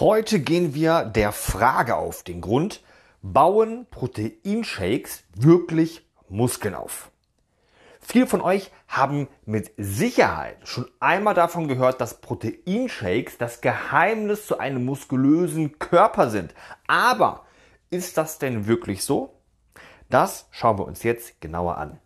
Heute gehen wir der Frage auf den Grund, bauen Proteinshakes wirklich Muskeln auf? Viele von euch haben mit Sicherheit schon einmal davon gehört, dass Proteinshakes das Geheimnis zu einem muskulösen Körper sind. Aber ist das denn wirklich so? Das schauen wir uns jetzt genauer an.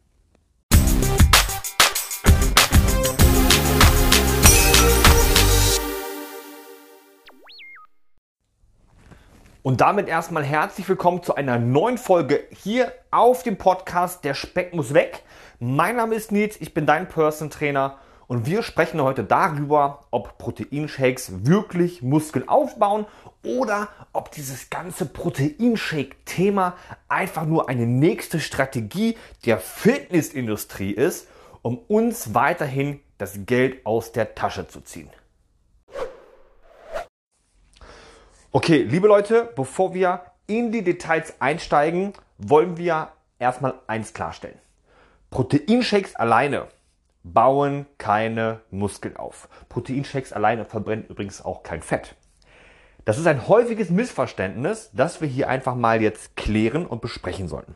Und damit erstmal herzlich willkommen zu einer neuen Folge hier auf dem Podcast Der Speck muss weg. Mein Name ist Nils, ich bin dein Person Trainer und wir sprechen heute darüber, ob Proteinshakes wirklich Muskeln aufbauen oder ob dieses ganze Proteinshake-Thema einfach nur eine nächste Strategie der Fitnessindustrie ist, um uns weiterhin das Geld aus der Tasche zu ziehen. Okay, liebe Leute, bevor wir in die Details einsteigen, wollen wir erstmal eins klarstellen. Proteinshakes alleine bauen keine Muskeln auf. Proteinshakes alleine verbrennen übrigens auch kein Fett. Das ist ein häufiges Missverständnis, das wir hier einfach mal jetzt klären und besprechen sollten.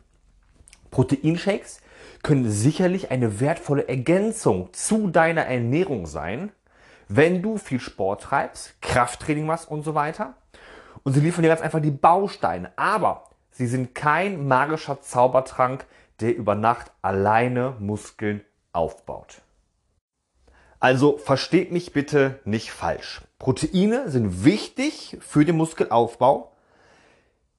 Proteinshakes können sicherlich eine wertvolle Ergänzung zu deiner Ernährung sein, wenn du viel Sport treibst, Krafttraining machst und so weiter. Und sie liefern dir ganz einfach die Bausteine. Aber sie sind kein magischer Zaubertrank, der über Nacht alleine Muskeln aufbaut. Also versteht mich bitte nicht falsch. Proteine sind wichtig für den Muskelaufbau,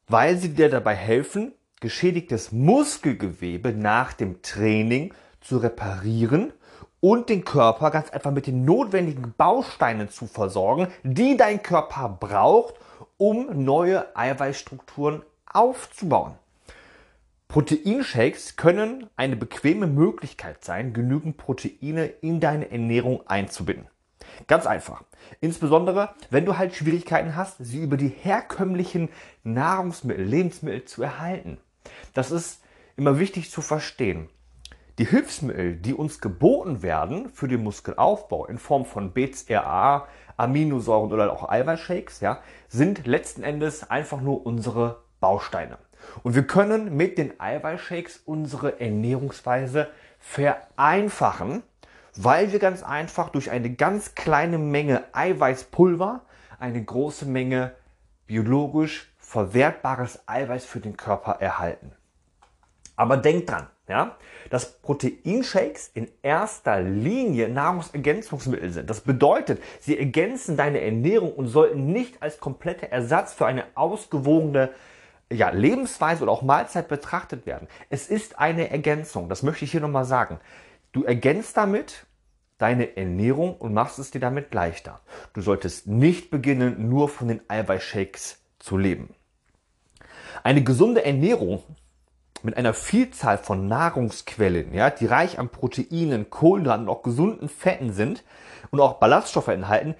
weil sie dir dabei helfen, geschädigtes Muskelgewebe nach dem Training zu reparieren und den Körper ganz einfach mit den notwendigen Bausteinen zu versorgen, die dein Körper braucht, um neue Eiweißstrukturen aufzubauen. Proteinshakes können eine bequeme Möglichkeit sein, genügend Proteine in deine Ernährung einzubinden. Ganz einfach. Insbesondere, wenn du halt Schwierigkeiten hast, sie über die herkömmlichen Nahrungsmittel, Lebensmittel zu erhalten. Das ist immer wichtig zu verstehen. Die Hilfsmittel, die uns geboten werden für den Muskelaufbau in Form von BCAA, Aminosäuren oder auch Eiweißshakes, ja, sind letzten Endes einfach nur unsere Bausteine. Und wir können mit den Eiweißshakes unsere Ernährungsweise vereinfachen, weil wir ganz einfach durch eine ganz kleine Menge Eiweißpulver eine große Menge biologisch verwertbares Eiweiß für den Körper erhalten. Aber denkt dran, ja, dass Proteinshakes in erster Linie Nahrungsergänzungsmittel sind. Das bedeutet, sie ergänzen deine Ernährung und sollten nicht als kompletter Ersatz für eine ausgewogene ja, Lebensweise oder auch Mahlzeit betrachtet werden. Es ist eine Ergänzung, das möchte ich hier nochmal sagen. Du ergänzt damit deine Ernährung und machst es dir damit leichter. Du solltest nicht beginnen, nur von den Eiweißshakes zu leben. Eine gesunde Ernährung mit einer Vielzahl von Nahrungsquellen, ja, die reich an Proteinen, Kohlenhydraten und auch gesunden Fetten sind und auch Ballaststoffe enthalten,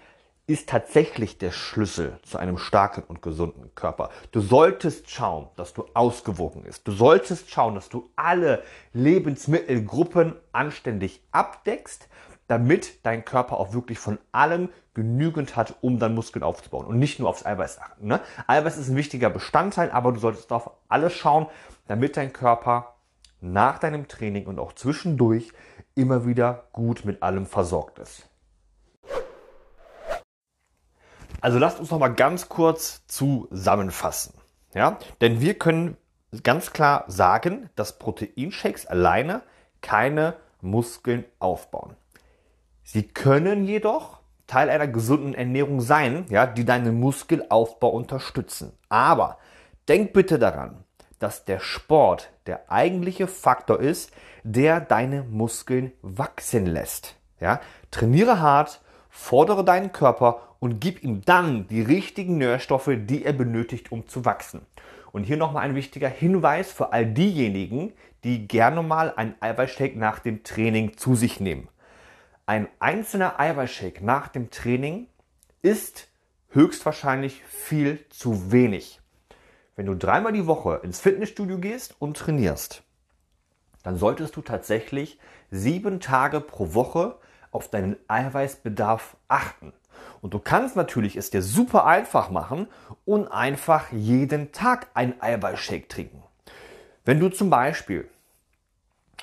ist tatsächlich der Schlüssel zu einem starken und gesunden Körper. Du solltest schauen, dass du ausgewogen bist. Du solltest schauen, dass du alle Lebensmittelgruppen anständig abdeckst, damit dein Körper auch wirklich von allem genügend hat, um dann Muskeln aufzubauen und nicht nur aufs Eiweiß achten. Ne? Eiweiß ist ein wichtiger Bestandteil, aber du solltest auf alles schauen, damit dein Körper nach deinem Training und auch zwischendurch immer wieder gut mit allem versorgt ist. Also lasst uns noch mal ganz kurz zusammenfassen. Ja? Denn wir können ganz klar sagen, dass Proteinshakes alleine keine Muskeln aufbauen. Sie können jedoch Teil einer gesunden Ernährung sein, ja, die deinen Muskelaufbau unterstützen. Aber denk bitte daran, dass der Sport der eigentliche Faktor ist, der deine Muskeln wachsen lässt. Ja? Trainiere hart, fordere deinen Körper und gib ihm dann die richtigen Nährstoffe, die er benötigt, um zu wachsen. Und hier nochmal ein wichtiger Hinweis für all diejenigen, die gerne mal einen Eiweißshake nach dem Training zu sich nehmen. Ein einzelner Eiweißshake nach dem Training ist höchstwahrscheinlich viel zu wenig. Wenn du dreimal die Woche ins Fitnessstudio gehst und trainierst, dann solltest du tatsächlich sieben Tage pro Woche auf deinen Eiweißbedarf achten. Und du kannst natürlich es dir super einfach machen und einfach jeden Tag einen Eiweißshake trinken. Wenn du zum Beispiel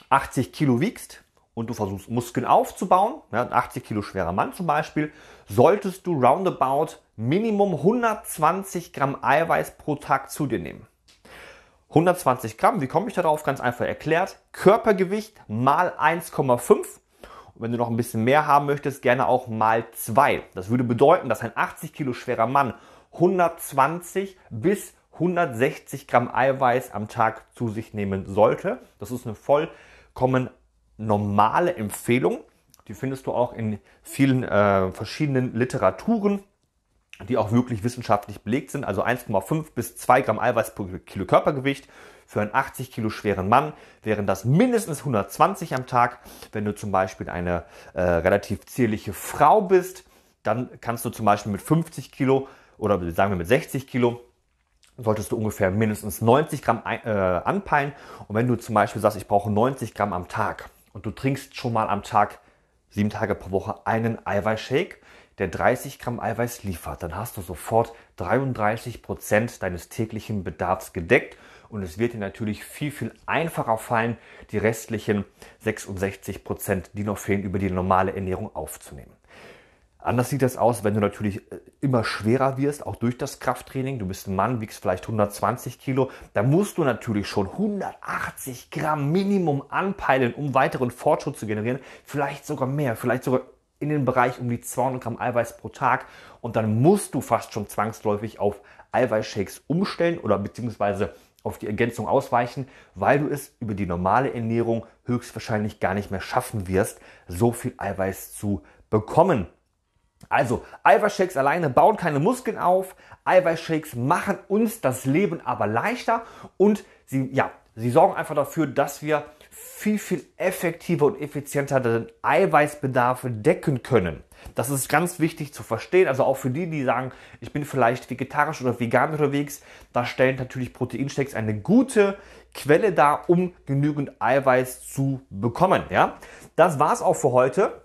80 Kilo wiegst und du versuchst Muskeln aufzubauen, ja, ein 80 Kilo schwerer Mann zum Beispiel, solltest du roundabout Minimum 120 Gramm Eiweiß pro Tag zu dir nehmen. 120 Gramm, wie komme ich darauf? Ganz einfach erklärt. Körpergewicht mal 1,5. Und wenn du noch ein bisschen mehr haben möchtest, gerne auch mal 2. Das würde bedeuten, dass ein 80 Kilo schwerer Mann 120 bis 160 Gramm Eiweiß am Tag zu sich nehmen sollte. Das ist eine vollkommen normale Empfehlung. Die findest du auch in vielen äh, verschiedenen Literaturen die auch wirklich wissenschaftlich belegt sind, also 1,5 bis 2 Gramm Eiweiß pro Kilo Körpergewicht. Für einen 80 Kilo schweren Mann wären das mindestens 120 am Tag. Wenn du zum Beispiel eine äh, relativ zierliche Frau bist, dann kannst du zum Beispiel mit 50 Kilo oder sagen wir mit 60 Kilo solltest du ungefähr mindestens 90 Gramm äh, anpeilen. Und wenn du zum Beispiel sagst, ich brauche 90 Gramm am Tag und du trinkst schon mal am Tag sieben Tage pro Woche einen Eiweißshake, der 30 Gramm Eiweiß liefert, dann hast du sofort 33 Prozent deines täglichen Bedarfs gedeckt und es wird dir natürlich viel, viel einfacher fallen, die restlichen 66 Prozent, die noch fehlen, über die normale Ernährung aufzunehmen. Anders sieht das aus, wenn du natürlich äh, immer schwerer wirst, auch durch das Krafttraining. Du bist ein Mann, wiegst vielleicht 120 Kilo. Da musst du natürlich schon 180 Gramm Minimum anpeilen, um weiteren Fortschritt zu generieren. Vielleicht sogar mehr, vielleicht sogar in den Bereich um die 200 Gramm Eiweiß pro Tag und dann musst du fast schon zwangsläufig auf Eiweißshakes umstellen oder beziehungsweise auf die Ergänzung ausweichen, weil du es über die normale Ernährung höchstwahrscheinlich gar nicht mehr schaffen wirst, so viel Eiweiß zu bekommen. Also, Eiweißshakes alleine bauen keine Muskeln auf. Eiweißshakes machen uns das Leben aber leichter und sie, ja, sie sorgen einfach dafür, dass wir viel, viel effektiver und effizienter den Eiweißbedarf decken können. Das ist ganz wichtig zu verstehen. Also auch für die, die sagen, ich bin vielleicht vegetarisch oder vegan unterwegs, da stellen natürlich Proteinshakes eine gute Quelle dar, um genügend Eiweiß zu bekommen. Ja, das war's auch für heute.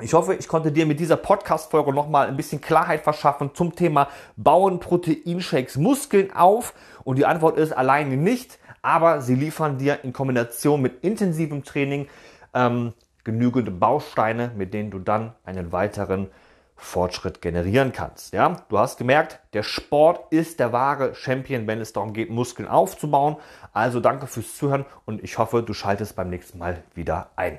Ich hoffe, ich konnte dir mit dieser Podcast-Folge nochmal ein bisschen Klarheit verschaffen zum Thema Bauen Proteinshakes Muskeln auf. Und die Antwort ist alleine nicht aber sie liefern dir in Kombination mit intensivem Training ähm, genügend Bausteine, mit denen du dann einen weiteren Fortschritt generieren kannst. Ja, du hast gemerkt, der Sport ist der wahre Champion, wenn es darum geht, Muskeln aufzubauen. Also danke fürs Zuhören und ich hoffe, du schaltest beim nächsten Mal wieder ein.